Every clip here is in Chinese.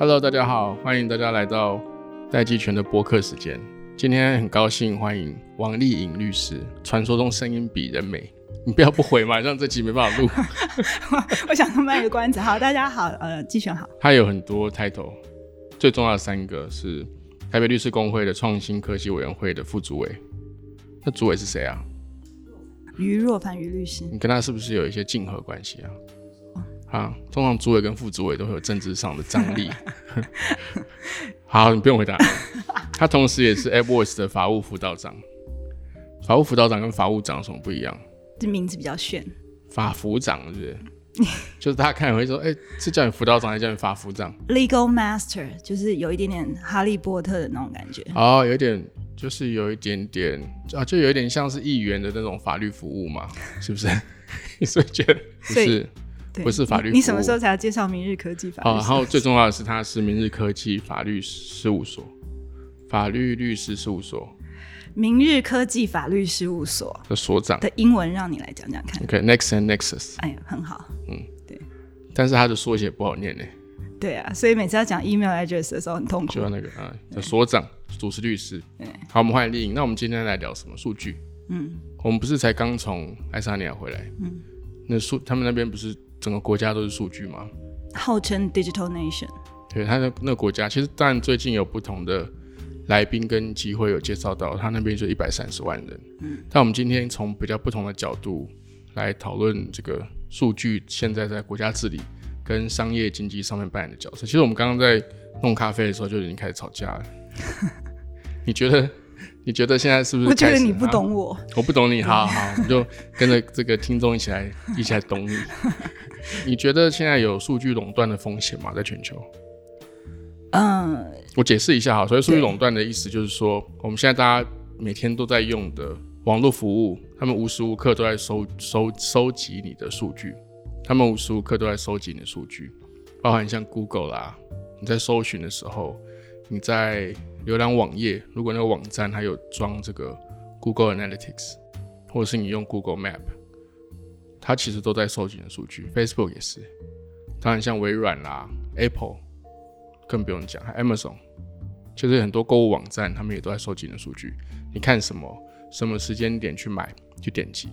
Hello，大家好，欢迎大家来到戴季全的播客时间。今天很高兴欢迎王丽颖律师，传说中声音比人美。你不要不回嘛，让这集没办法录。我想卖个关子。好，大家好，呃，季全好。他有很多 title，最重要的三个是台北律师工会的创新科技委员会的副主委。那主委是谁啊？于若凡于律师。你跟他是不是有一些竞合关系啊？啊，通常主委跟副主委都会有政治上的张力。好，你不用回答。他同时也是 AppWorks 的法务辅导长。法务辅导长跟法务长有什么不一样？这名字比较炫，法服长是不是？就是大家看会说，哎，是叫你辅导长还是叫你法服长？Legal Master 就是有一点点哈利波特的那种感觉。哦，有点，就是有一点点啊，就有一点像是议员的那种法律服务嘛，是不是？所以觉得不是，不是法律。你什么时候才要介绍明日科技法？哦，然后最重要的是，他是明日科技法律事务所，法律律师事务所。明日科技法律事务所的所长的英文让你来讲讲看。OK，Next and Nexus。哎呀，很好。嗯，对。但是他的缩写不好念呢。对啊，所以每次要讲 email address 的时候很痛苦。就要那个啊，的所长，主持律师。好，我们欢迎丽颖。那我们今天来聊什么数据？嗯，我们不是才刚从爱沙尼亚回来？嗯，那数他们那边不是整个国家都是数据嘛？号称 digital nation。对，他的那个国家其实当然最近有不同的。来宾跟机会有介绍到，他那边就一百三十万人。嗯，但我们今天从比较不同的角度来讨论这个数据现在在国家治理跟商业经济上面扮演的角色。其实我们刚刚在弄咖啡的时候就已经开始吵架了。你觉得？你觉得现在是不是？我觉得你不懂我，我不懂你。好好，我就跟着这个听众一起来，一起来懂你。你觉得现在有数据垄断的风险吗？在全球？嗯，我解释一下哈，所以数据垄断的意思就是说，我们现在大家每天都在用的网络服务，他们无时无刻都在收收收集你的数据，他们无时无刻都在收集你的数据，包含像 Google 啦，你在搜寻的时候，你在浏览网页，如果那个网站它有装这个 Google Analytics，或者是你用 Google Map，它其实都在收集你的数据，Facebook 也是，当然像微软啦，Apple。更不用讲，Amazon 就是很多购物网站，他们也都在收集你的数据。你看什么，什么时间点去买，去点击。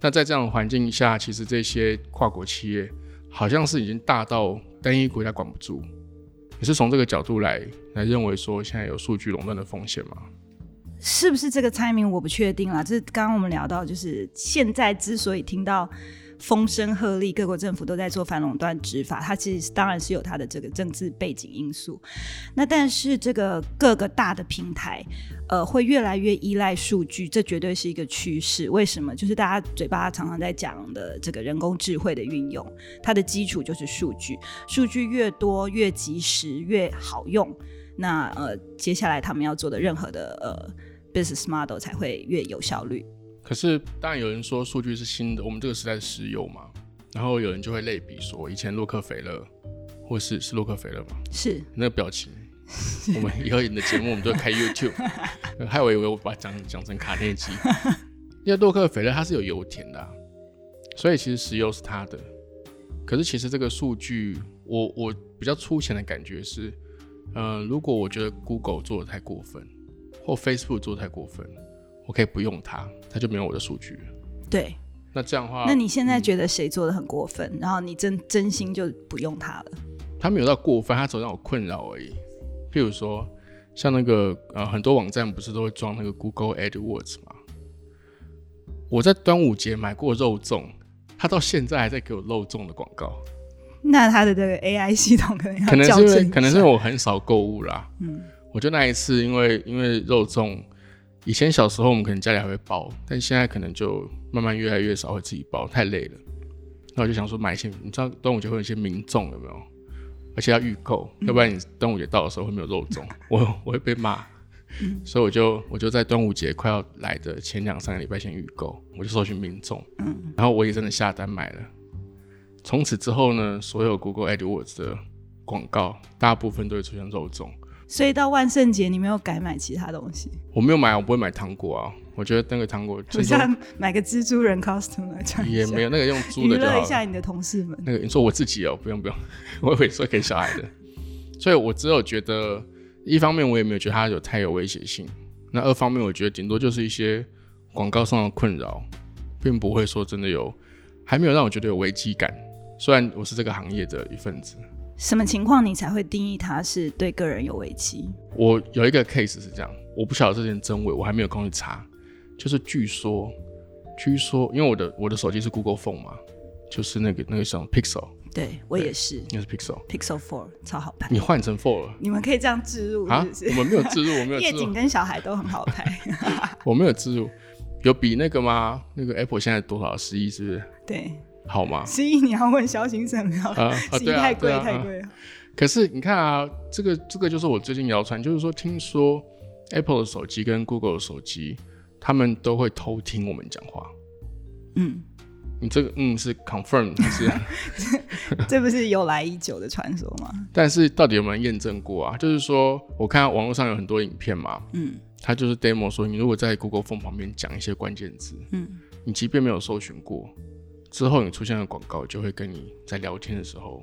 那在这样的环境下，其实这些跨国企业好像是已经大到单一国家管不住。你是从这个角度来来认为说，现在有数据垄断的风险吗？是不是这个猜名？我不确定啦。这是刚刚我们聊到，就是现在之所以听到。风声鹤唳，各国政府都在做反垄断执法，它其实当然是有它的这个政治背景因素。那但是这个各个大的平台，呃，会越来越依赖数据，这绝对是一个趋势。为什么？就是大家嘴巴常常在讲的这个人工智慧的运用，它的基础就是数据。数据越多、越及时、越好用，那呃，接下来他们要做的任何的呃 business model 才会越有效率。可是，当然有人说数据是新的，我们这个时代是石油嘛，然后有人就会类比说，以前洛克菲勒，或是是洛克菲勒嘛，是。那个表情，我们以后你的节目我们都开 YouTube，害我以为我把讲讲成卡内基，因为洛克菲勒他是有油田的，所以其实石油是他的，可是其实这个数据，我我比较粗浅的感觉是，嗯，如果我觉得 Google 做的太过分，或 Facebook 做的太过分。我可以不用它，它就没有我的数据。对，那这样的话，那你现在觉得谁做的很过分？然后你真真心就不用它了？他没有到过分，他只让我困扰而已。譬如说，像那个呃，很多网站不是都会装那个 Google AdWords 吗？我在端午节买过肉粽，他到现在还在给我肉粽的广告。那它的这个 AI 系统可能要可能是因为可能是因为我很少购物啦。嗯，我就那一次，因为因为肉粽。以前小时候我们可能家里还会包，但现在可能就慢慢越来越少会自己包，太累了。那我就想说买一些，你知道端午节会有一些民众有没有？而且要预购，要不然你端午节到的时候会没有肉粽，我我会被骂。所以我就我就在端午节快要来的前两三个礼拜先预购，我就搜寻民众，然后我也真的下单买了。从此之后呢，所有 Google AdWords 的广告大部分都会出现肉粽。所以到万圣节，你没有改买其他东西？我没有买，我不会买糖果啊。我觉得那个糖果，就像买个蜘蛛人 costume 来穿。也没有那个用猪的，娱乐一下你的同事们。那个你说我自己哦，不用不用，我会说给小孩的。所以我只有觉得，一方面我也没有觉得它有太有威胁性，那二方面我觉得顶多就是一些广告上的困扰，并不会说真的有，还没有让我觉得有危机感。虽然我是这个行业的一份子，什么情况你才会定义它是对个人有危机？我有一个 case 是这样，我不晓得这件真伪，我还没有空去查。就是据说，据说，因为我的我的手机是 Google Phone 嘛，就是那个那个什么 Pixel。对我也是，那是 Pixel，Pixel Four 超好拍。你换成 Four 了？你们可以这样置入啊？我们没有置入，我没有。夜景跟小孩都很好拍。我没有置入，有比那个吗？那个 Apple 现在多少？十亿是不是？对，好吗？十亿你要问小新什么？啊，十亿太贵太贵了。可是你看啊，这个这个就是我最近谣传，就是说听说 Apple 的手机跟 Google 的手机，他们都会偷听我们讲话。嗯。你这个嗯是 confirm 是，这不是由来已久的传说吗？但是到底有没有验证过啊？就是说，我看网络上有很多影片嘛，嗯，它就是 demo 说，你如果在 Google Phone 旁边讲一些关键字，嗯，你即便没有搜寻过，之后你出现的广告就会跟你在聊天的时候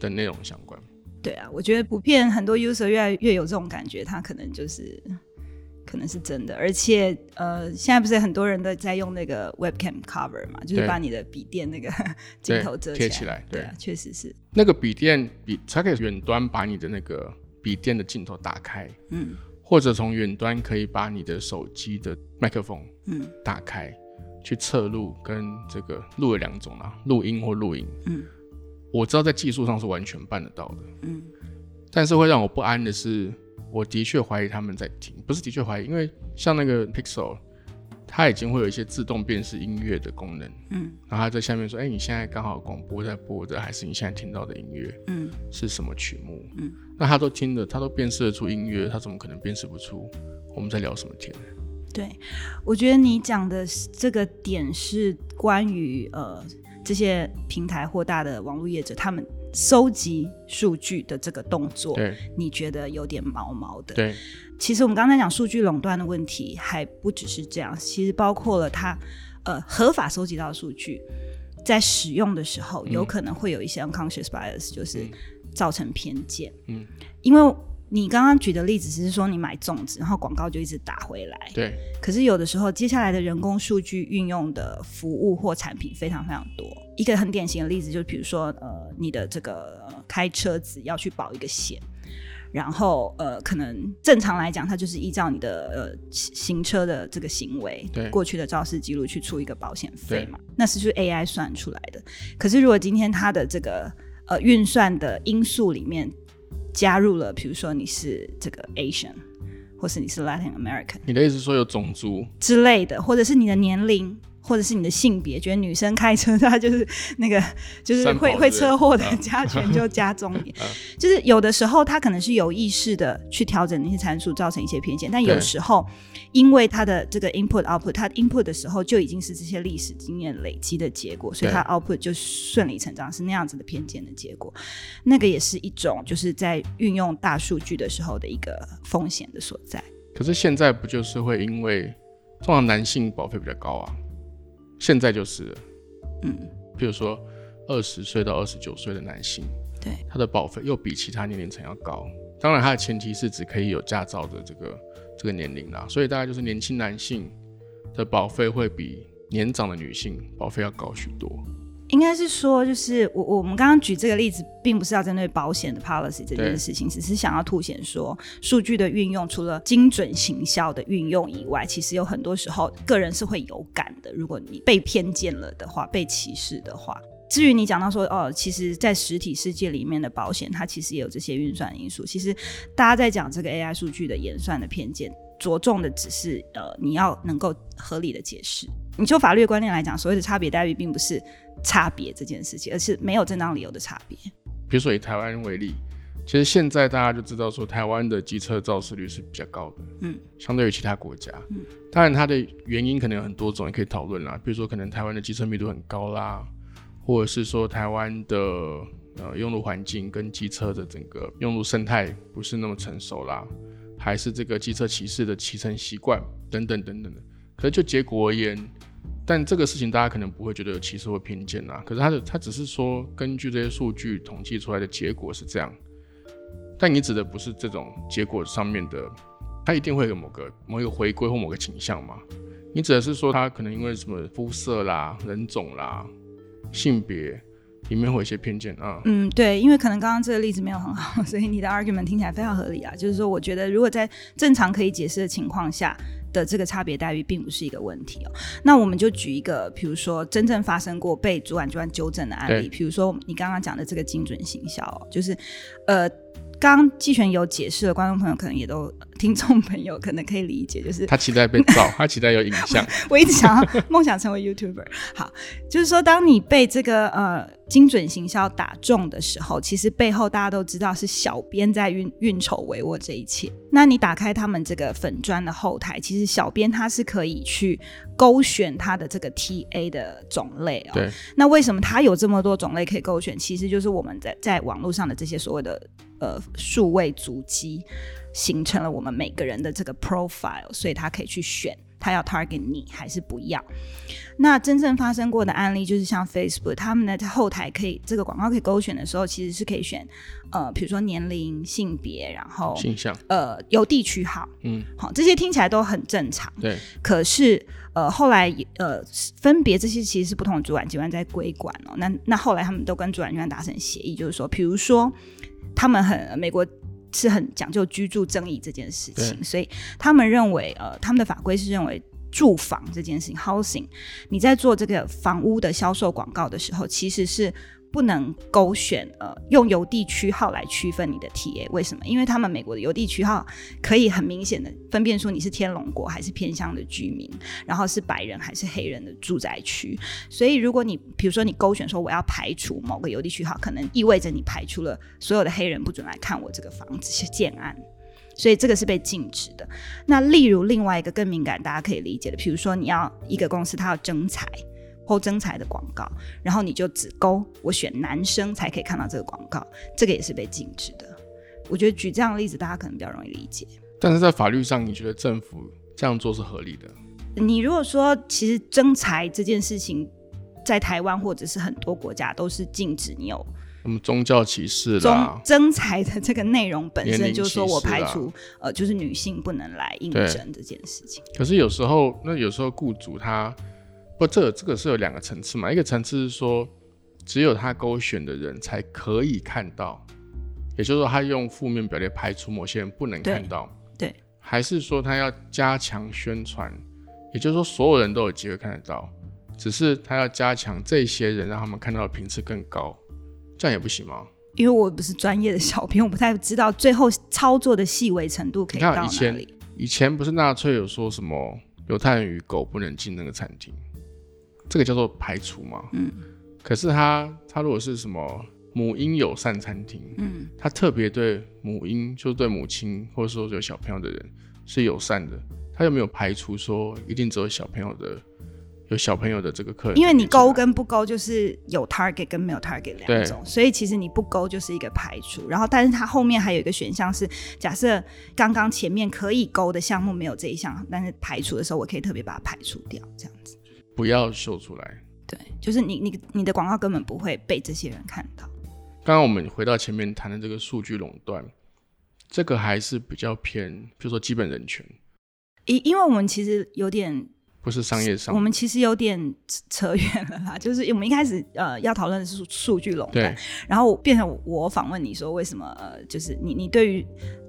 的内容相关。对啊，我觉得普遍很多 user 越来越有这种感觉，他可能就是。可能是真的，而且呃，现在不是很多人都在用那个 webcam cover 嘛，就是把你的笔电那个 镜头遮起来。对啊，确实是。那个笔电笔，它可以远端把你的那个笔电的镜头打开，嗯，或者从远端可以把你的手机的麦克风，嗯，打开去测录跟这个录了两种啦，录音或录影，嗯，我知道在技术上是完全办得到的，嗯，但是会让我不安的是。我的确怀疑他们在听，不是的确怀疑，因为像那个 Pixel，它已经会有一些自动辨识音乐的功能，嗯，然后它在下面说，哎，你现在刚好广播在播的，还是你现在听到的音乐，嗯，是什么曲目，嗯，那它都听的，它都辨识得出音乐，它怎么可能辨识不出我们在聊什么天？对，我觉得你讲的这个点是关于呃这些平台或大的网络业者他们。收集数据的这个动作，你觉得有点毛毛的。对，其实我们刚才讲数据垄断的问题，还不只是这样，其实包括了他呃合法收集到的数据，在使用的时候，有可能会有一些 unconscious bias，就是造成偏见。嗯，因为。你刚刚举的例子只是说你买粽子，然后广告就一直打回来。对。可是有的时候，接下来的人工数据运用的服务或产品非常非常多。一个很典型的例子就是，比如说，呃，你的这个开车子要去保一个险，然后呃，可能正常来讲，它就是依照你的呃行车的这个行为，对过去的肇事记录去出一个保险费嘛。那是就是 AI 算出来的。可是如果今天它的这个呃运算的因素里面，加入了，比如说你是这个 Asian，或是你是 Latin American，你的意思说有种族之类的，或者是你的年龄。或者是你的性别，觉得女生开车她就是那个就是会会车祸的加权就加重一点，就是有的时候他可能是有意识的去调整那些参数，造成一些偏见，但有时候因为他的这个 input output，他 input 的时候就已经是这些历史经验累积的结果，所以他 output 就顺理成章是那样子的偏见的结果，那个也是一种就是在运用大数据的时候的一个风险的所在。可是现在不就是会因为通常男性保费比较高啊？现在就是，嗯，比如说二十岁到二十九岁的男性，对，他的保费又比其他年龄层要高。当然，他的前提是只可以有驾照的这个这个年龄啦，所以大概就是年轻男性的保费会比年长的女性保费要高许多。应该是说，就是我我们刚刚举这个例子，并不是要针对保险的 policy 这件事情，只是想要凸显说，数据的运用除了精准行销的运用以外，其实有很多时候个人是会有感的。如果你被偏见了的话，被歧视的话，至于你讲到说，哦，其实，在实体世界里面的保险，它其实也有这些运算因素。其实大家在讲这个 AI 数据的演算的偏见，着重的只是呃，你要能够合理的解释。你就法律观念来讲，所谓的差别待遇，并不是。差别这件事情，而是没有正当理由的差别。比如说以台湾为例，其实现在大家就知道说，台湾的机车肇事率是比较高的，嗯，相对于其他国家，嗯，当然它的原因可能有很多种，也可以讨论啦。比如说可能台湾的机车密度很高啦，或者是说台湾的呃用路环境跟机车的整个用路生态不是那么成熟啦，还是这个机车骑士的骑乘习惯等等等等的。可是就结果而言。但这个事情大家可能不会觉得有歧视或偏见啊，可是他的他只是说根据这些数据统计出来的结果是这样。但你指的不是这种结果上面的，它一定会有某个某一个回归或某个倾向吗？你指的是说，它可能因为什么肤色啦、人种啦、性别里面会有一些偏见啊？嗯，对，因为可能刚刚这个例子没有很好，所以你的 argument 听起来非常合理啊。就是说，我觉得如果在正常可以解释的情况下。的这个差别待遇并不是一个问题哦。那我们就举一个，比如说真正发生过被主管机关纠正的案例，比如说你刚刚讲的这个精准行销，就是呃，刚刚季璇有解释了，观众朋友可能也都。听众朋友可能可以理解，就是他期待被照，他期待有影像。我一直想要梦想成为 YouTuber。好，就是说，当你被这个呃精准行销打中的时候，其实背后大家都知道是小编在运运筹帷幄这一切。那你打开他们这个粉砖的后台，其实小编他是可以去勾选他的这个 TA 的种类哦。对。那为什么他有这么多种类可以勾选？其实就是我们在在网络上的这些所谓的呃数位足迹。形成了我们每个人的这个 profile，所以他可以去选他要 target 你还是不要。那真正发生过的案例就是像 Facebook，他们呢在后台可以这个广告可以勾选的时候，其实是可以选呃，比如说年龄、性别，然后形象，呃，邮地区号，嗯，好，这些听起来都很正常。对。可是呃，后来呃，分别这些其实是不同的主管机关在规管哦。那那后来他们都跟主管机关达成协议，就是说，比如说他们很美国。是很讲究居住正义这件事情，所以他们认为，呃，他们的法规是认为住房这件事情，housing，你在做这个房屋的销售广告的时候，其实是。不能勾选呃，用邮递区号来区分你的 TA，为什么？因为他们美国的邮递区号可以很明显的分辨出你是天龙国还是偏乡的居民，然后是白人还是黑人的住宅区。所以如果你比如说你勾选说我要排除某个邮递区号，可能意味着你排除了所有的黑人不准来看我这个房子是建案，所以这个是被禁止的。那例如另外一个更敏感大家可以理解的，比如说你要一个公司它要征财。或征才的广告，然后你就只勾我选男生才可以看到这个广告，这个也是被禁止的。我觉得举这样的例子，大家可能比较容易理解。但是在法律上，你觉得政府这样做是合理的？你如果说，其实征才这件事情，在台湾或者是很多国家都是禁止你有什么宗教歧视啦。征才的这个内容本身就是说我排除呃，就是女性不能来应征这件事情。可是有时候，那有时候雇主他。不，这这个是有两个层次嘛。一个层次是说，只有他勾选的人才可以看到，也就是说，他用负面表列排除某些人不能看到。对。还是说他要加强宣传，也就是说，所有人都有机会看得到，只是他要加强这些人，让他们看到的频次更高，这样也不行吗？因为我不是专业的小编，我不太知道最后操作的细微程度可以到哪里。以前不是纳粹有说什么犹太人与狗不能进那个餐厅？这个叫做排除嘛？嗯，可是他他如果是什么母婴友善餐厅，嗯，他特别对母婴，就是对母亲或者说有小朋友的人是友善的，他有没有排除说一定只有小朋友的有小朋友的这个客人？因为你勾跟不勾就是有 target 跟没有 target 两种，所以其实你不勾就是一个排除。然后，但是它后面还有一个选项是，假设刚刚前面可以勾的项目没有这一项，但是排除的时候我可以特别把它排除掉，这样子。不要秀出来。对，就是你你你的广告根本不会被这些人看到。刚刚我们回到前面谈的这个数据垄断，这个还是比较偏，比如说基本人权。因因为我们其实有点不是商业上，我们其实有点扯 远了啦。就是我们一开始呃要讨论的是数据垄断，然后变成我访问你说为什么呃就是你你对于。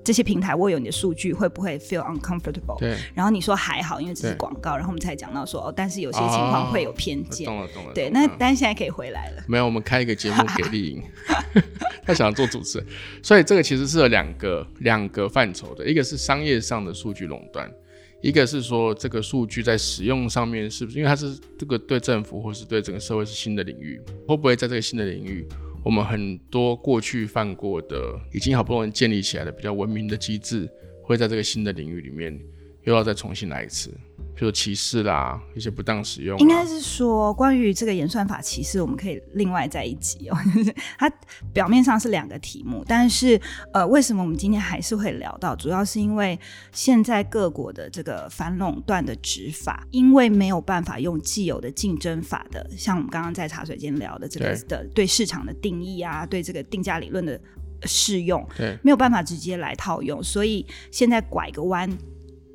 这些平台握有你的数据会不会 feel uncomfortable？对。然后你说还好，因为这是广告。然后我们才讲到说，哦，但是有些情况会有偏见。懂了，懂了。对，那但是现在可以回来了。没有，我们开一个节目给丽颖，他想做主持人。所以这个其实是有两个两个范畴的，一个是商业上的数据垄断，一个是说这个数据在使用上面是不是因为它是这个对政府或是对整个社会是新的领域，会不会在这个新的领域？我们很多过去犯过的，已经好不容易建立起来的比较文明的机制，会在这个新的领域里面又要再重新来一次。比如歧视啦，一些不当使用，应该是说关于这个演算法歧视，我们可以另外在一集哦。它表面上是两个题目，但是呃，为什么我们今天还是会聊到？主要是因为现在各国的这个反垄断的执法，因为没有办法用既有的竞争法的，像我们刚刚在茶水间聊的这个的对市场的定义啊，对这个定价理论的。适用，对，没有办法直接来套用，所以现在拐个弯，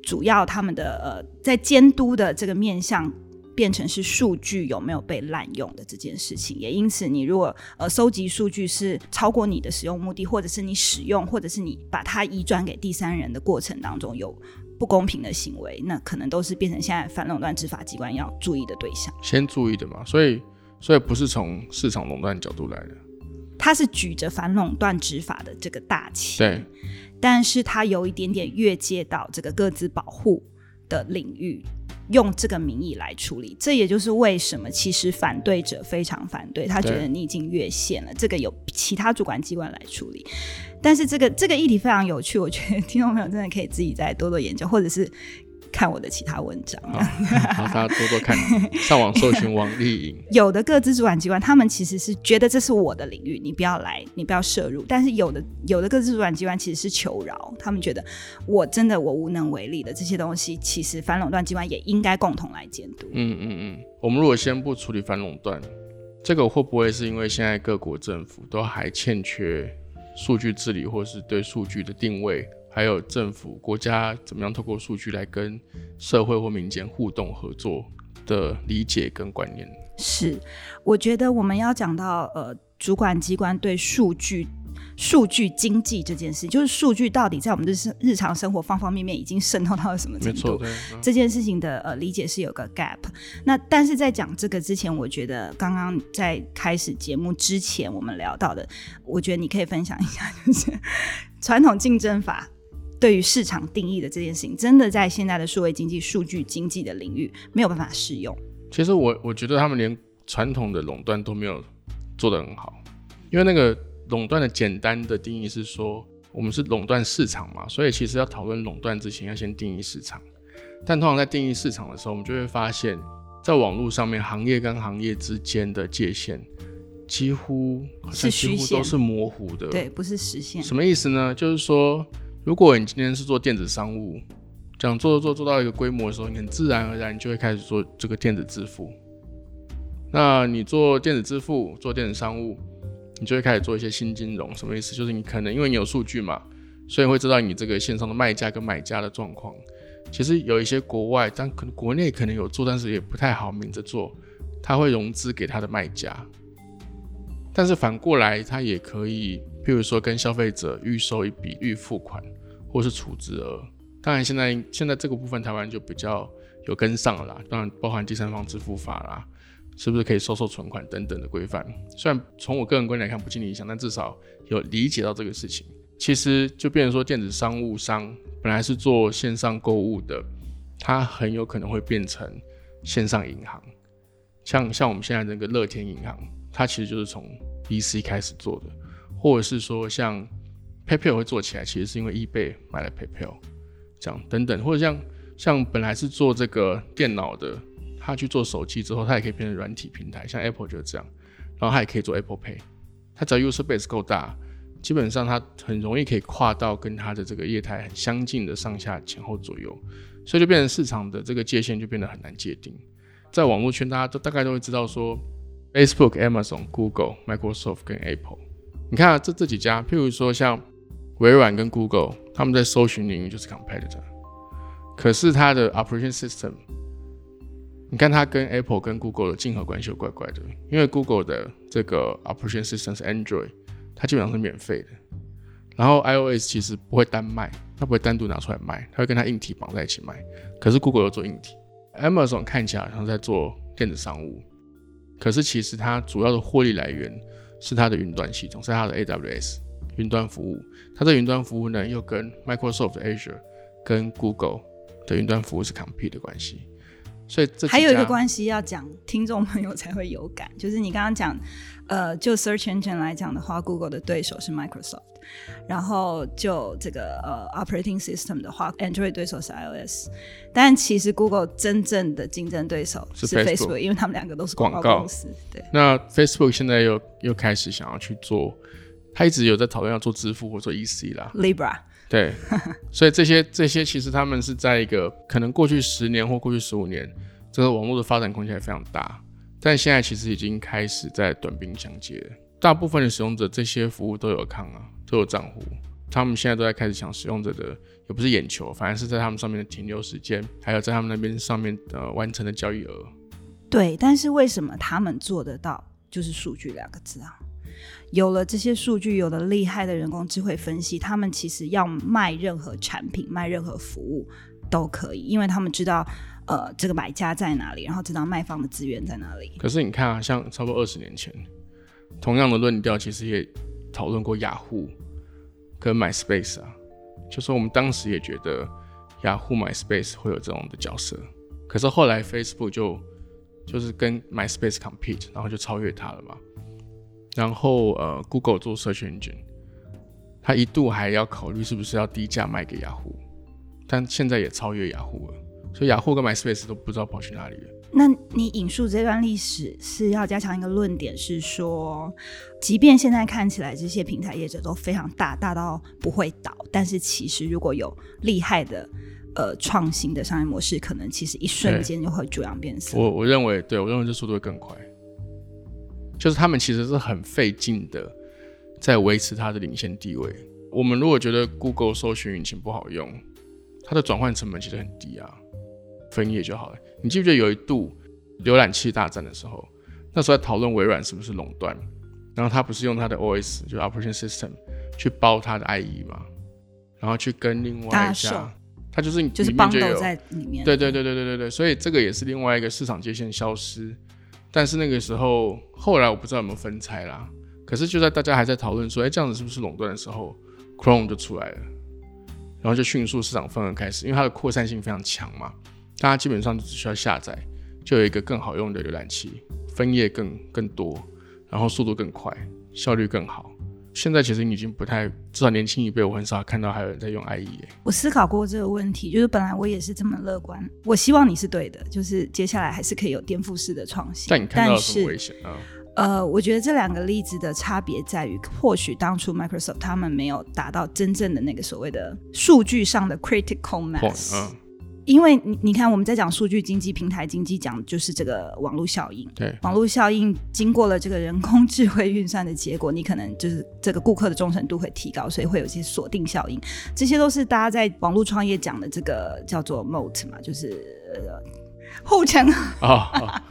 主要他们的呃在监督的这个面向。变成是数据有没有被滥用的这件事情，也因此，你如果呃收集数据是超过你的使用目的，或者是你使用，或者是你把它移转给第三人的过程当中有不公平的行为，那可能都是变成现在反垄断执法机关要注意的对象。先注意的嘛，所以所以不是从市场垄断角度来的，他是举着反垄断执法的这个大旗，对，但是他有一点点越界到这个各自保护的领域。用这个名义来处理，这也就是为什么其实反对者非常反对，他觉得你已经越线了，这个有其他主管机关来处理。但是这个这个议题非常有趣，我觉得听众朋友真的可以自己再多多研究，或者是。看我的其他文章，好，大家多多看，上网搜寻王丽颖。有的各自主管机关，他们其实是觉得这是我的领域，你不要来，你不要涉入。但是有的有的各自主管机关其实是求饶，他们觉得我真的我无能为力的这些东西，其实反垄断机关也应该共同来监督。嗯嗯嗯，我们如果先不处理反垄断，这个会不会是因为现在各国政府都还欠缺数据治理，或是对数据的定位？还有政府、国家怎么样透过数据来跟社会或民间互动合作的理解跟观念？是，我觉得我们要讲到呃，主管机关对数据、数据经济这件事，就是数据到底在我们的日日常生活方方面面已经渗透到了什么程度？这件事情的呃理解是有个 gap。那但是在讲这个之前，我觉得刚刚在开始节目之前我们聊到的，我觉得你可以分享一下，就是 传统竞争法。对于市场定义的这件事情，真的在现在的数位经济、数据经济的领域没有办法适用。其实我我觉得他们连传统的垄断都没有做得很好，因为那个垄断的简单的定义是说，我们是垄断市场嘛，所以其实要讨论垄断之前，要先定义市场。但通常在定义市场的时候，我们就会发现，在网络上面，行业跟行业之间的界限几乎好像几乎都是模糊的，对，不是实现。什么意思呢？就是说。如果你今天是做电子商务，想做做做到一个规模的时候，你很自然而然就会开始做这个电子支付。那你做电子支付、做电子商务，你就会开始做一些新金融。什么意思？就是你可能因为你有数据嘛，所以会知道你这个线上的卖家跟买家的状况。其实有一些国外，但可能国内可能有做，但是也不太好明着做。他会融资给他的卖家，但是反过来他也可以。譬如说，跟消费者预收一笔预付款，或是储值额。当然，现在现在这个部分台湾就比较有跟上了啦。当然，包含第三方支付法啦，是不是可以收受存款等等的规范？虽然从我个人观点来看不尽理想，但至少有理解到这个事情。其实就变成说，电子商务商本来是做线上购物的，它很有可能会变成线上银行。像像我们现在这个乐天银行，它其实就是从 BC 开始做的。或者是说像 PayPal 会做起来，其实是因为 eBay 买了 PayPal，这样等等，或者像像本来是做这个电脑的，他去做手机之后，他也可以变成软体平台，像 Apple 就是这样，然后他也可以做 Apple Pay，他只要 user base 够大，基本上他很容易可以跨到跟他的这个业态很相近的上下前后左右，所以就变成市场的这个界限就变得很难界定。在网络圈，大家都大概都会知道说，Facebook、Amazon、Google、Microsoft 跟 Apple。你看啊，这这几家，譬如说像微软跟 Google，他们在搜寻领域就是 competitor，可是它的 operation system，你看它跟 Apple 跟 Google 的竞合关系又怪怪的，因为 Google 的这个 operation system 是 Android，它基本上是免费的，然后 iOS 其实不会单卖，它不会单独拿出来卖，它会跟它硬体绑在一起卖，可是 Google 又做硬体，Amazon 看起来好像在做电子商务，可是其实它主要的获利来源。是它的云端系统，是它的 AWS 云端服务。它的云端服务呢，又跟 Microsoft Azure、跟 Google 的云端服务是 compete 的关系。所以这还有一个关系要讲，听众朋友才会有感，就是你刚刚讲，呃，就 Search Engine 来讲的话，Google 的对手是 Microsoft，然后就这个呃 Operating System 的话，Android 对手是 iOS，但其实 Google 真正的竞争对手是 Facebook，因为他们两个都是广告公司。对，那 Facebook 现在又又开始想要去做，他一直有在讨论要做支付或做 EC 啦，Libra。对，所以这些这些其实他们是在一个可能过去十年或过去十五年，这个网络的发展空间还非常大，但现在其实已经开始在短兵相接。大部分的使用者这些服务都有看啊，都有账户，他们现在都在开始抢使用者的，也不是眼球，反而是在他们上面的停留时间，还有在他们那边上面呃完成的交易额。对，但是为什么他们做得到？就是数据两个字啊。有了这些数据，有了厉害的人工智慧分析，他们其实要卖任何产品、卖任何服务都可以，因为他们知道，呃，这个买家在哪里，然后知道卖方的资源在哪里。可是你看啊，像差不多二十年前，同样的论调其实也讨论过雅虎跟 MySpace 啊，就说我们当时也觉得雅虎、MySpace 会有这种的角色，可是后来 Facebook 就就是跟 MySpace compete，然后就超越它了嘛。然后呃，Google 做 Search Engine，它一度还要考虑是不是要低价卖给雅虎，但现在也超越雅虎了，所以雅虎跟 MySpace 都不知道跑去哪里了。那你引述这段历史是要加强一个论点，是说，即便现在看起来这些平台业者都非常大，大到不会倒，但是其实如果有厉害的呃创新的商业模式，可能其实一瞬间就会逐样变色。我我认为，对我认为这速度会更快。就是他们其实是很费劲的，在维持它的领先地位。我们如果觉得 Google 搜寻引擎不好用，它的转换成本其实很低啊，分页就好了。你记不记得有一度浏览器大战的时候，那时候在讨论微软是不是垄断，然后他不是用他的 OS 就 Operation System 去包他的 IE 嘛，然后去跟另外一家，它就是就是帮手在里面。对对对对对对对，所以这个也是另外一个市场界限消失。但是那个时候，后来我不知道有没有分拆啦。可是就在大家还在讨论说，哎，这样子是不是垄断的时候，Chrome 就出来了，然后就迅速市场份额开始，因为它的扩散性非常强嘛，大家基本上只需要下载，就有一个更好用的浏览器，分页更更多，然后速度更快，效率更好。现在其实已经不太，至少年轻一辈我很少看到还有人在用 IE。我思考过这个问题，就是本来我也是这么乐观，我希望你是对的，就是接下来还是可以有颠覆式的创新。但你看到什么危险啊？呃，我觉得这两个例子的差别在于，或许当初 Microsoft 他们没有达到真正的那个所谓的数据上的 critical mass。因为你你看，我们在讲数据经济、平台经济，讲就是这个网络效应。对，网络效应经过了这个人工智慧运算的结果，你可能就是这个顾客的忠诚度会提高，所以会有一些锁定效应。这些都是大家在网络创业讲的这个叫做 moat 嘛，就是 后墙。哦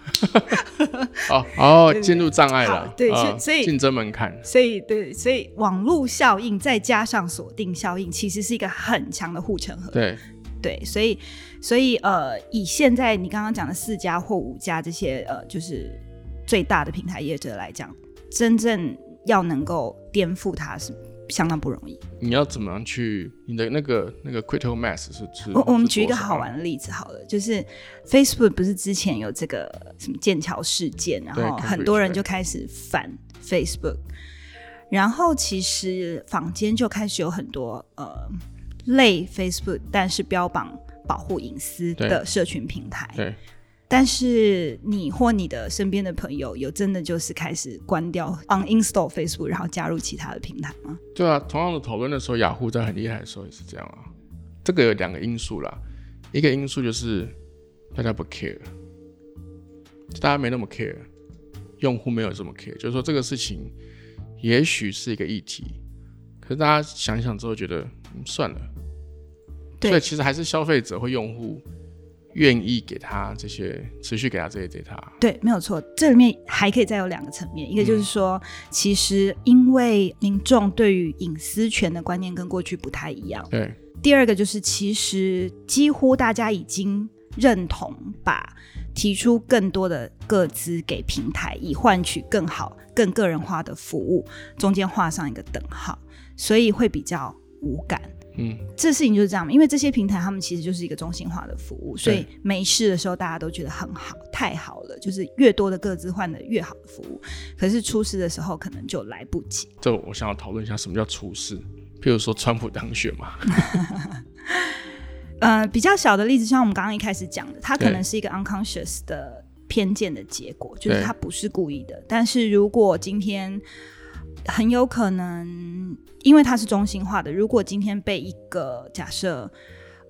哦哦，进入障碍了。对，所以竞争门槛。所以对，所以网络效应再加上锁定效应，其实是一个很强的护城河。对。对，所以，所以，呃，以现在你刚刚讲的四家或五家这些，呃，就是最大的平台业者来讲，真正要能够颠覆它是相当不容易。你要怎么样去你的那个那个 critical mass 是是？我我们举一个好玩的例子好了，就是 Facebook 不是之前有这个什么剑桥事件，然后很多人就开始反 Facebook，然后其实坊间就开始有很多呃。类 Facebook，但是标榜保护隐私的社群平台。对，但是你或你的身边的朋友有真的就是开始关掉 uninstall Facebook，然后加入其他的平台吗？对啊，同样的讨论的时候，雅虎在很厉害的时候也是这样啊。这个有两个因素啦，一个因素就是大家不 care，大家没那么 care，用户没有这么 care，就是说这个事情也许是一个议题，可是大家想一想之后觉得算了。所以其实还是消费者或用户愿意给他这些持续给他这些 data。对，没有错。这里面还可以再有两个层面，一个就是说，其实因为民众对于隐私权的观念跟过去不太一样。对。第二个就是，其实几乎大家已经认同把提出更多的个资给平台，以换取更好、更个人化的服务，中间画上一个等号，所以会比较无感。嗯，这事情就是这样，因为这些平台他们其实就是一个中心化的服务，所以没事的时候大家都觉得很好，太好了，就是越多的各自换的越好的服务。可是出事的时候可能就来不及。这我想要讨论一下什么叫出事，譬如说川普当选嘛。呃，比较小的例子，像我们刚刚一开始讲的，它可能是一个 unconscious 的偏见的结果，就是他不是故意的。但是如果今天很有可能，因为它是中心化的。如果今天被一个假设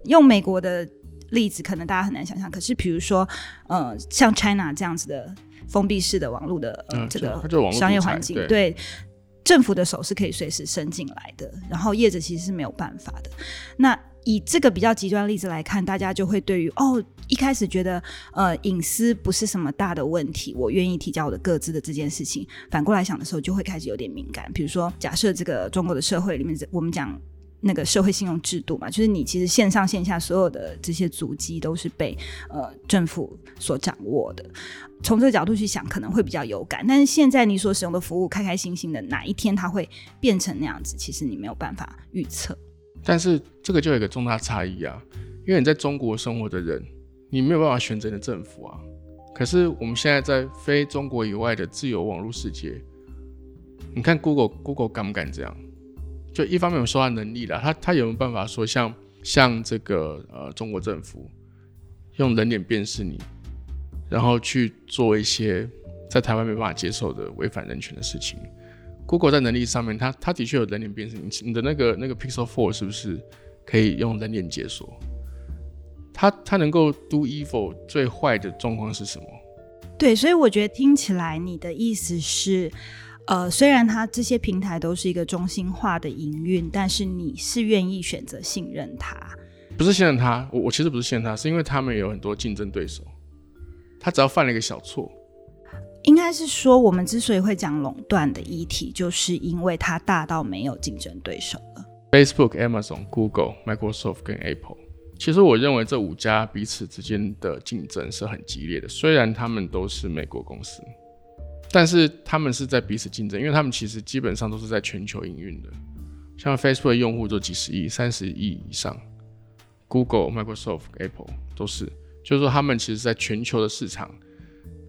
用美国的例子可能大家很难想象，可是比如说，呃，像 China 这样子的封闭式的网络的呃这个商业环境，对政府的手是可以随时伸进来的，然后业者其实是没有办法的。那以这个比较极端例子来看，大家就会对于哦，一开始觉得呃隐私不是什么大的问题，我愿意提交我的各自的这件事情，反过来想的时候，就会开始有点敏感。比如说，假设这个中国的社会里面，我们讲那个社会信用制度嘛，就是你其实线上线下所有的这些足迹都是被呃政府所掌握的。从这个角度去想，可能会比较有感。但是现在你所使用的服务，开开心心的，哪一天它会变成那样子，其实你没有办法预测。但是这个就有一个重大差异啊，因为你在中国生活的人，你没有办法选择你的政府啊。可是我们现在在非中国以外的自由网络世界，你看 Google，Google 敢不敢这样？就一方面有说话能力了，他他有没有办法说像像这个呃中国政府用人脸辨识你，然后去做一些在台湾没办法接受的违反人权的事情？Google 在能力上面，它它的确有人脸辨识。你你的那个那个 Pixel Four 是不是可以用人脸解锁？它它能够 do evil 最坏的状况是什么？对，所以我觉得听起来你的意思是，呃，虽然它这些平台都是一个中心化的营运，但是你是愿意选择信任它？不是信任它，我我其实不是信任它，是因为他们有很多竞争对手，他只要犯了一个小错。应该是说，我们之所以会讲垄断的议题，就是因为它大到没有竞争对手了。Facebook、Amazon、Google、Microsoft 跟 Apple，其实我认为这五家彼此之间的竞争是很激烈的。虽然他们都是美国公司，但是他们是在彼此竞争，因为他们其实基本上都是在全球营运的。像 Facebook 的用户就几十亿、三十亿以上，Google、Microsoft、Apple 都是，就是说他们其实在全球的市场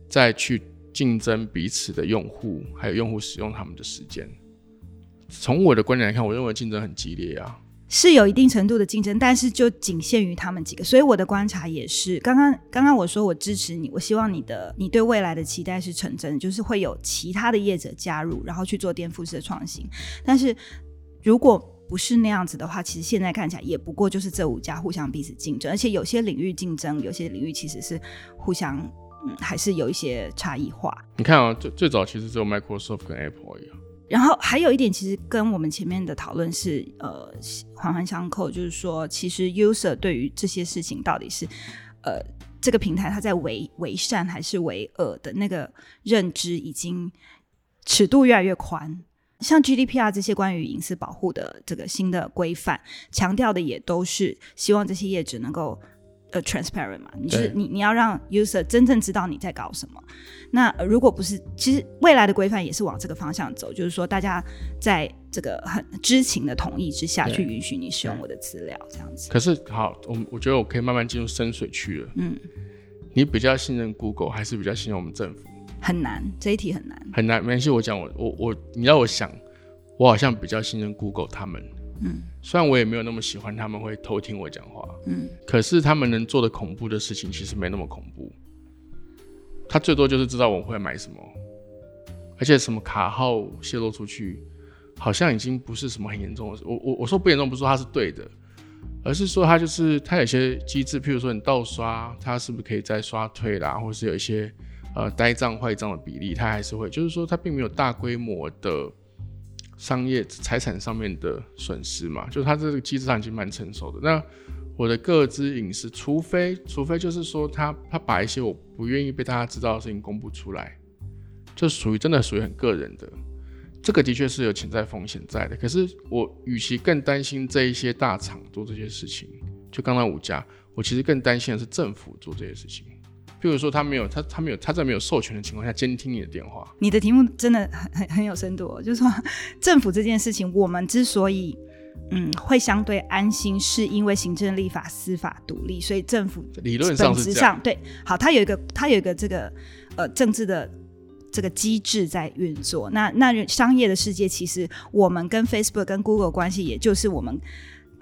在去。竞争彼此的用户，还有用户使用他们的时间。从我的观点来看，我认为竞争很激烈啊，是有一定程度的竞争，但是就仅限于他们几个。所以我的观察也是，刚刚刚刚我说我支持你，我希望你的你对未来的期待是成真，就是会有其他的业者加入，然后去做颠覆式的创新。但是如果不是那样子的话，其实现在看起来也不过就是这五家互相彼此竞争，而且有些领域竞争，有些领域其实是互相。嗯，还是有一些差异化。你看啊，最最早其实只有 Microsoft 跟 Apple 一样。然后还有一点，其实跟我们前面的讨论是呃环环相扣，就是说，其实 user 对于这些事情到底是呃这个平台它在为为善还是为恶的那个认知，已经尺度越来越宽。像 GDPR 这些关于隐私保护的这个新的规范，强调的也都是希望这些业者能够。呃，transparent 嘛，你就是你，你要让 user 真正知道你在搞什么。那如果不是，其实未来的规范也是往这个方向走，就是说大家在这个很知情的同意之下去允许你使用我的资料，这样子。可是好，我我觉得我可以慢慢进入深水区了。嗯，你比较信任 Google 还是比较信任我们政府？很难，这一题很难。很难，没关系，我讲我我我，你要我想，我好像比较信任 Google 他们。嗯，虽然我也没有那么喜欢他们会偷听我讲话，嗯，可是他们能做的恐怖的事情其实没那么恐怖。他最多就是知道我会买什么，而且什么卡号泄露出去，好像已经不是什么很严重的事。我我我说不严重，不是说他是对的，而是说他就是他有些机制，譬如说你盗刷，他是不是可以再刷退啦，或是有一些呃呆账坏账的比例，他还是会，就是说他并没有大规模的。商业财产上面的损失嘛，就是它这个机制上已经蛮成熟的。那我的个资隐私，除非除非就是说他他把一些我不愿意被大家知道的事情公布出来，就属于真的属于很个人的，这个的确是有潜在风险在的。可是我与其更担心这一些大厂做这些事情，就刚刚五家，我其实更担心的是政府做这些事情。譬如说，他没有他他没有他在没有授权的情况下监听你的电话。你的题目真的很很很有深度，就是说 政府这件事情，我们之所以嗯会相对安心，是因为行政、立法、司法独立，所以政府理论上是上对好，它有一个它有一个这个呃政治的这个机制在运作。那那商业的世界，其实我们跟 Facebook 跟 Google 关系，也就是我们。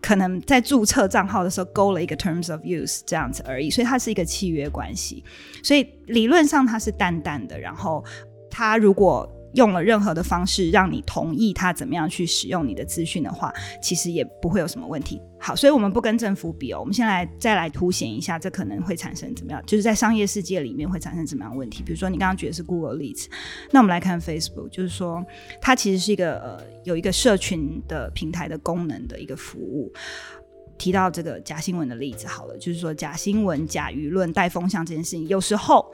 可能在注册账号的时候勾了一个 terms of use 这样子而已，所以它是一个契约关系。所以理论上它是淡淡的，然后它如果用了任何的方式让你同意他怎么样去使用你的资讯的话，其实也不会有什么问题。好，所以我们不跟政府比哦，我们先来再来凸显一下，这可能会产生怎么样？就是在商业世界里面会产生怎么样问题？比如说你刚刚举的是 Google 例子，那我们来看 Facebook，就是说它其实是一个呃有一个社群的平台的功能的一个服务。提到这个假新闻的例子，好了，就是说假新闻、假舆论带风向这件事情，有时候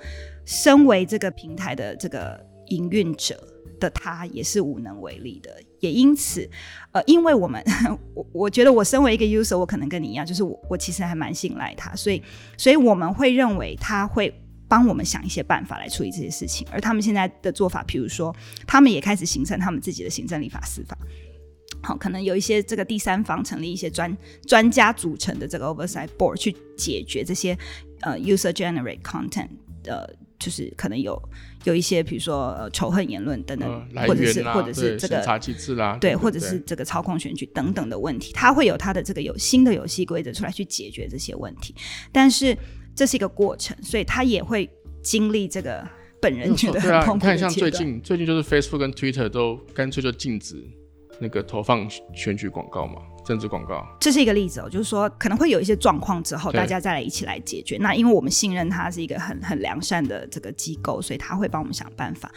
身为这个平台的这个营运者的他也是无能为力的。也因此，呃，因为我们 我我觉得我身为一个 user，我可能跟你一样，就是我我其实还蛮信赖他，所以所以我们会认为他会帮我们想一些办法来处理这些事情。而他们现在的做法，比如说，他们也开始形成他们自己的行政、立法、司法。好，可能有一些这个第三方成立一些专专家组成的这个 oversight board 去解决这些呃 user generate content 的，就是可能有有一些比如说仇恨言论等等，或者是或者是这个查机制啦，对，或者是这个操控选举等等的问题，它会有它的这个有新的游戏规则出来去解决这些问题，但是这是一个过程，所以它也会经历这个本人觉得很痛苦的你看，像最近最近就是 Facebook 跟 Twitter 都干脆就禁止。那个投放选举广告嘛，政治广告，这是一个例子哦。就是说，可能会有一些状况之后，大家再来一起来解决。那因为我们信任他是一个很很良善的这个机构，所以他会帮我们想办法。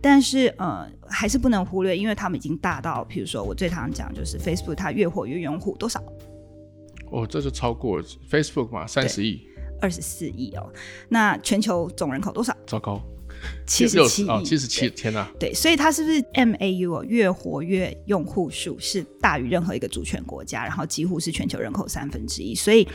但是呃，还是不能忽略，因为他们已经大到，比如说我最常讲就是 Facebook，它月活跃用户多少？哦，这就超过 Facebook 嘛，三十亿，二十四亿哦。那全球总人口多少？糟糕。七十七亿，七十七，天哪！对，所以它是不是 MAU 哦？月活跃用户数是大于任何一个主权国家，然后几乎是全球人口三分之一。所以，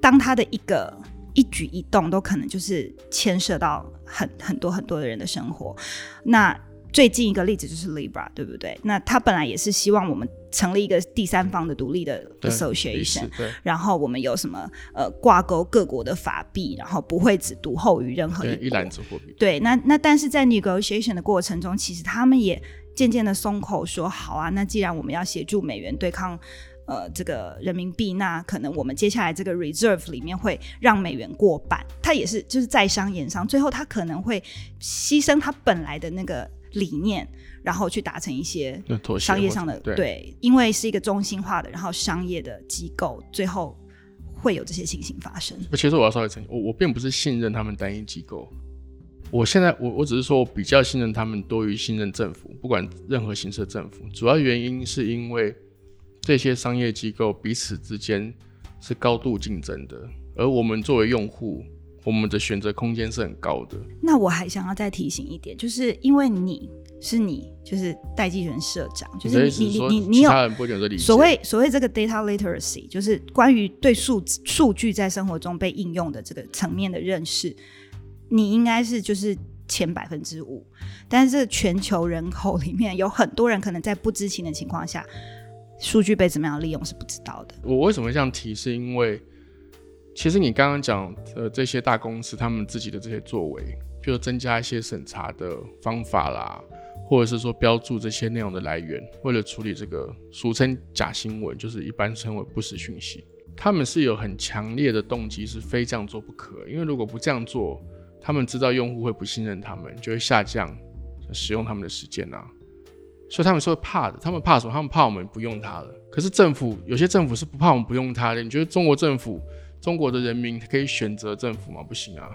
当它的一个一举一动都可能就是牵涉到很很多很多的人的生活，那。最近一个例子就是 Libra，对不对？那他本来也是希望我们成立一个第三方的独立的 association，然后我们有什么呃挂钩各国的法币，然后不会只独厚于任何一篮子货币。对，那那但是在 negotiation 的过程中，其实他们也渐渐的松口说，好啊，那既然我们要协助美元对抗呃这个人民币，那可能我们接下来这个 reserve 里面会让美元过半，它也是就是在商言商，最后他可能会牺牲他本来的那个。理念，然后去达成一些商业上的对，因为是一个中心化的，然后商业的机构，最后会有这些情形发生。其实我要稍微澄清，我我并不是信任他们单一机构，我现在我我只是说我比较信任他们多于信任政府，不管任何形式的政府。主要原因是因为这些商业机构彼此之间是高度竞争的，而我们作为用户。我们的选择空间是很高的。那我还想要再提醒一点，就是因为你是你，就是代际人社长，就是你你你你有所谓所谓这个 data literacy，就是关于对数数据在生活中被应用的这个层面的认识，你应该是就是前百分之五。但是全球人口里面有很多人可能在不知情的情况下，数据被怎么样利用是不知道的。我为什么这样提？是因为。其实你刚刚讲的这些大公司，他们自己的这些作为，比如增加一些审查的方法啦，或者是说标注这些内容的来源，为了处理这个俗称假新闻，就是一般称为不实讯息，他们是有很强烈的动机，是非这样做不可。因为如果不这样做，他们知道用户会不信任他们，就会下降使用他们的时间啊。所以他们是会怕的。他们怕什么？他们怕我们不用它了。可是政府有些政府是不怕我们不用它的。你觉得中国政府？中国的人民可以选择政府吗？不行啊。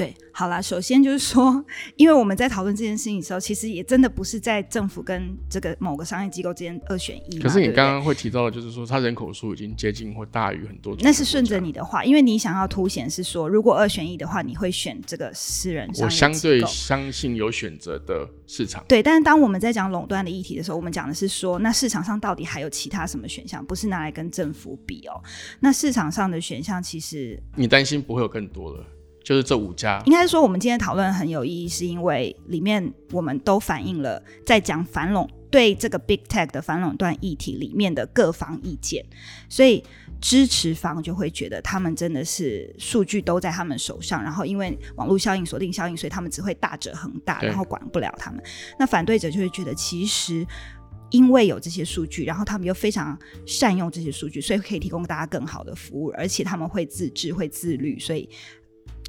对，好啦，首先就是说，因为我们在讨论这件事情的时候，其实也真的不是在政府跟这个某个商业机构之间二选一。可是你刚刚会提到的，就是说，它人口数已经接近或大于很多。那是顺着你的话，因为你想要凸显是说，如果二选一的话，你会选这个私人。我相对相信有选择的市场。对，但是当我们在讲垄断的议题的时候，我们讲的是说，那市场上到底还有其他什么选项？不是拿来跟政府比哦。那市场上的选项，其实你担心不会有更多了。就是这五家，应该说我们今天讨论很有意义，是因为里面我们都反映了在讲反垄对这个 big tech 的反垄断议题里面的各方意见，所以支持方就会觉得他们真的是数据都在他们手上，然后因为网络效应、锁定效应，所以他们只会大者恒大，然后管不了他们。那反对者就会觉得，其实因为有这些数据，然后他们又非常善用这些数据，所以可以提供大家更好的服务，而且他们会自治、会自律，所以。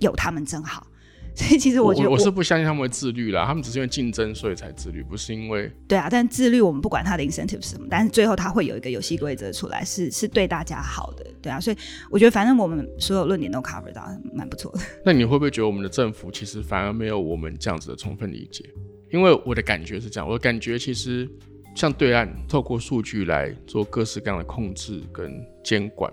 有他们真好，所以其实我觉得我是不相信他们会自律啦，他们只是因为竞争所以才自律，不是因为对啊。但自律我们不管他的 incentive 是什么，但是最后他会有一个游戏规则出来，是是对大家好的，对啊。所以我觉得反正我们所有论点都 cover 到，蛮不错的。那你会不会觉得我们的政府其实反而没有我们这样子的充分理解？因为我的感觉是这样，我的感觉其实像对岸透过数据来做各式各样的控制跟监管。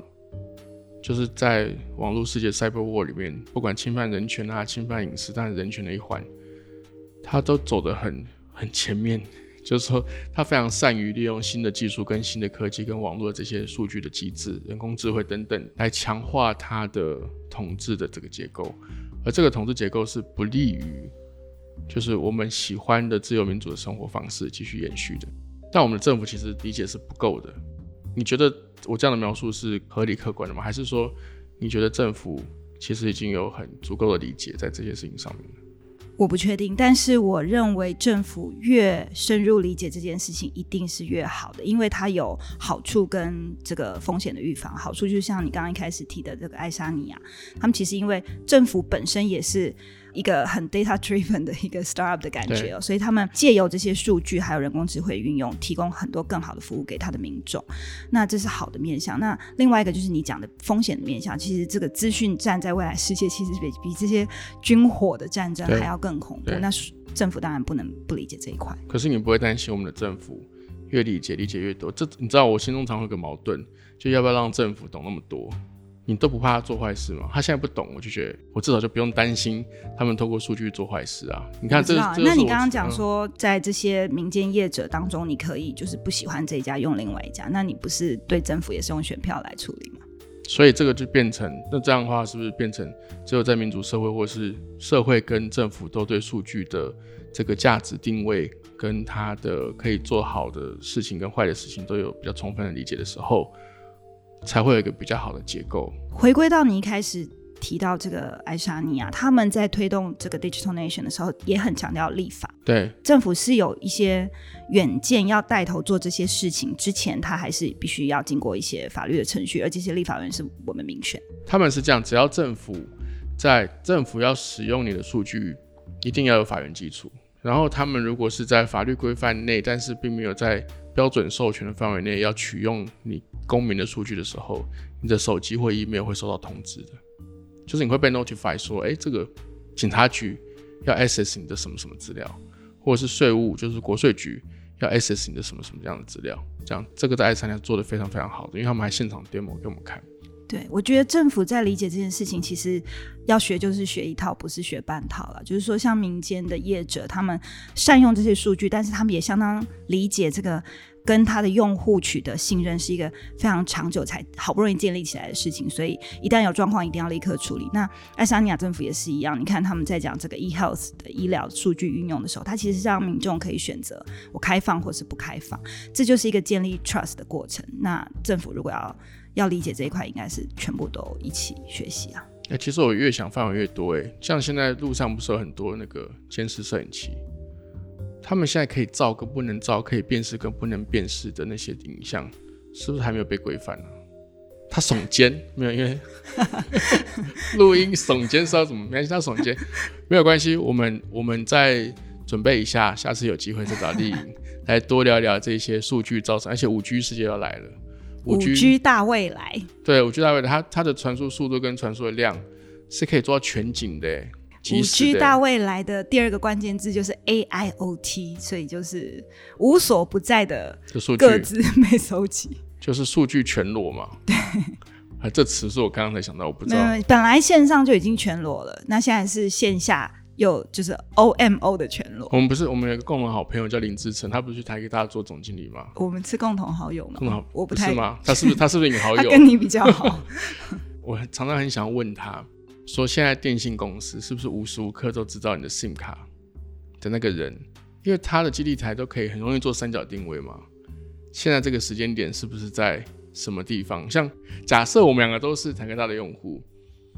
就是在网络世界 cyber war 里面，不管侵犯人权啊、侵犯隐私，但是人权的一环，他都走得很很前面。就是说，他非常善于利用新的技术、跟新的科技、跟网络这些数据的机制、人工智慧等等，来强化他的统治的这个结构。而这个统治结构是不利于，就是我们喜欢的自由民主的生活方式继续延续的。但我们的政府其实理解是不够的。你觉得我这样的描述是合理客观的吗？还是说你觉得政府其实已经有很足够的理解在这些事情上面？我不确定，但是我认为政府越深入理解这件事情，一定是越好的，因为它有好处跟这个风险的预防。好处就像你刚刚一开始提的这个爱沙尼亚，他们其实因为政府本身也是。一个很 data driven 的一个 startup 的感觉哦，所以他们借由这些数据还有人工智慧运用，提供很多更好的服务给他的民众。那这是好的面向。那另外一个就是你讲的风险的面向，其实这个资讯战在未来世界其实比比这些军火的战争还要更恐怖。那政府当然不能不理解这一块。可是你不会担心我们的政府越理解理解越多？这你知道我心中常会有个矛盾，就要不要让政府懂那么多？你都不怕他做坏事吗？他现在不懂，我就觉得我至少就不用担心他们透过数据做坏事啊。你看，这那你刚刚讲说，在这些民间业者当中，你可以就是不喜欢这一家用另外一家，那你不是对政府也是用选票来处理吗？所以这个就变成，那这样的话是不是变成只有在民主社会，或是社会跟政府都对数据的这个价值定位，跟它的可以做好的事情跟坏的事情都有比较充分的理解的时候？才会有一个比较好的结构。回归到你一开始提到这个爱沙尼亚，他们在推动这个 digital nation 的时候，也很强调立法。对，政府是有一些远见，要带头做这些事情之前，他还是必须要经过一些法律的程序，而这些立法人是我们民选。他们是这样，只要政府在政府要使用你的数据，一定要有法源基础。然后他们如果是在法律规范内，但是并没有在标准授权的范围内要取用你公民的数据的时候，你的手机或 email 会收到通知的，就是你会被 notify 说，哎，这个警察局要 access 你的什么什么资料，或者是税务，就是国税局要 access 你的什么什么这样的资料，这样这个在爱沙尼亚做的非常非常好的，因为他们还现场 demo 给我们看。对，我觉得政府在理解这件事情，其实要学就是学一套，不是学半套了。就是说，像民间的业者，他们善用这些数据，但是他们也相当理解这个跟他的用户取得信任是一个非常长久才好不容易建立起来的事情，所以一旦有状况，一定要立刻处理。那爱沙尼亚政府也是一样，你看他们在讲这个 e health 的医疗数据运用的时候，它其实是让民众可以选择我开放或是不开放，这就是一个建立 trust 的过程。那政府如果要要理解这一块，应该是全部都一起学习啊。哎，其实我越想范围越多哎，像现在路上不是有很多那个监视摄影器，他们现在可以照跟不能照，可以辨识跟不能辨识的那些影像，是不是还没有被规范呢？他耸肩没有，因为 录音耸肩是要怎么？没关系，他耸肩没有关系。我们我们再准备一下，下次有机会再找丽颖来多聊聊这些数据造成，而且五 G 世界要来了。五 G 大未来，对五 G 大未来，它它的传输速度跟传输的量是可以做到全景的。五 G 大未来的第二个关键字就是 AIoT，所以就是无所不在的各自被收集，就是数据全裸嘛。对，啊，这词是我刚刚才想到，我不知道。本来线上就已经全裸了，那现在是线下。有就是 O M O 的全裸。我们不是，我们有个共同好朋友叫林志成，他不是去台给大家做总经理吗？我们是共同好友吗？共同，我不太是吗？他是不是他是不是你好友？他跟你比较好。我常常很想问他，说现在电信公司是不是无时无刻都知道你的 SIM 卡的那个人？因为他的基地台都可以很容易做三角定位嘛。现在这个时间点是不是在什么地方？像假设我们两个都是台科大的用户。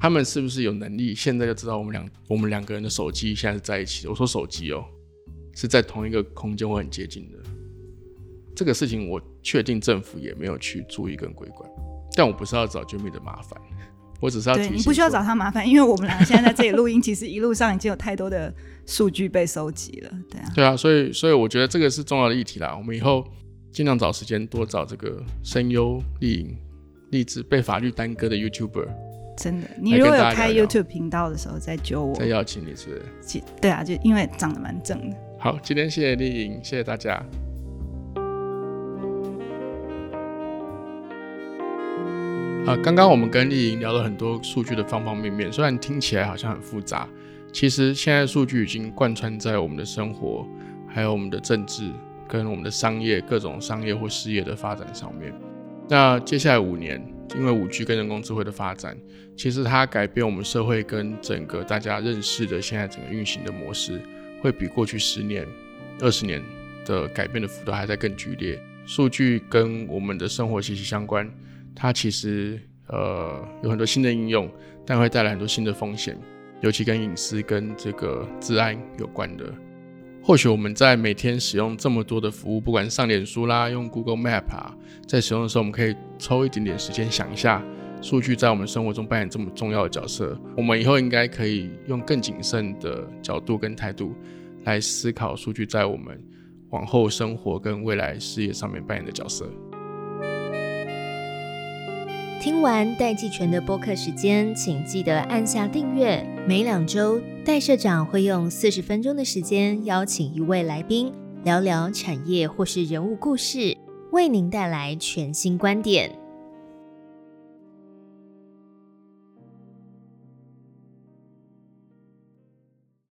他们是不是有能力现在就知道我们两我们两个人的手机现在是在一起的？我说手机哦，是在同一个空间或很接近的。这个事情我确定政府也没有去注意跟规管，但我不是要找 Jimmy 的麻烦，我只是要提醒，你不需要找他麻烦，因为我们两个现在在这里录音，其实一路上已经有太多的数据被收集了，对啊。对啊，所以所以我觉得这个是重要的议题啦。我们以后尽量找时间多找这个声优丽颖、励志被法律耽搁的 YouTuber。真的，你如果有开 YouTube 频道的时候再揪我，再邀请你是？对啊，就因为长得蛮正的。好，今天谢谢丽颖，谢谢大家。啊，刚刚我们跟丽莹聊了很多数据的方方面面，虽然听起来好像很复杂，其实现在数据已经贯穿在我们的生活，还有我们的政治跟我们的商业各种商业或事业的发展上面。那接下来五年。因为五 G 跟人工智慧的发展，其实它改变我们社会跟整个大家认识的现在整个运行的模式，会比过去十年、二十年的改变的幅度还在更剧烈。数据跟我们的生活息息相关，它其实呃有很多新的应用，但会带来很多新的风险，尤其跟隐私跟这个治安有关的。或许我们在每天使用这么多的服务，不管上脸书啦，用 Google Map 啊，在使用的时候，我们可以抽一点点时间想一下，数据在我们生活中扮演这么重要的角色。我们以后应该可以用更谨慎的角度跟态度来思考数据在我们往后生活跟未来事业上面扮演的角色。听完戴季全的播客时间，请记得按下订阅。每两周，戴社长会用四十分钟的时间，邀请一位来宾，聊聊产业或是人物故事，为您带来全新观点。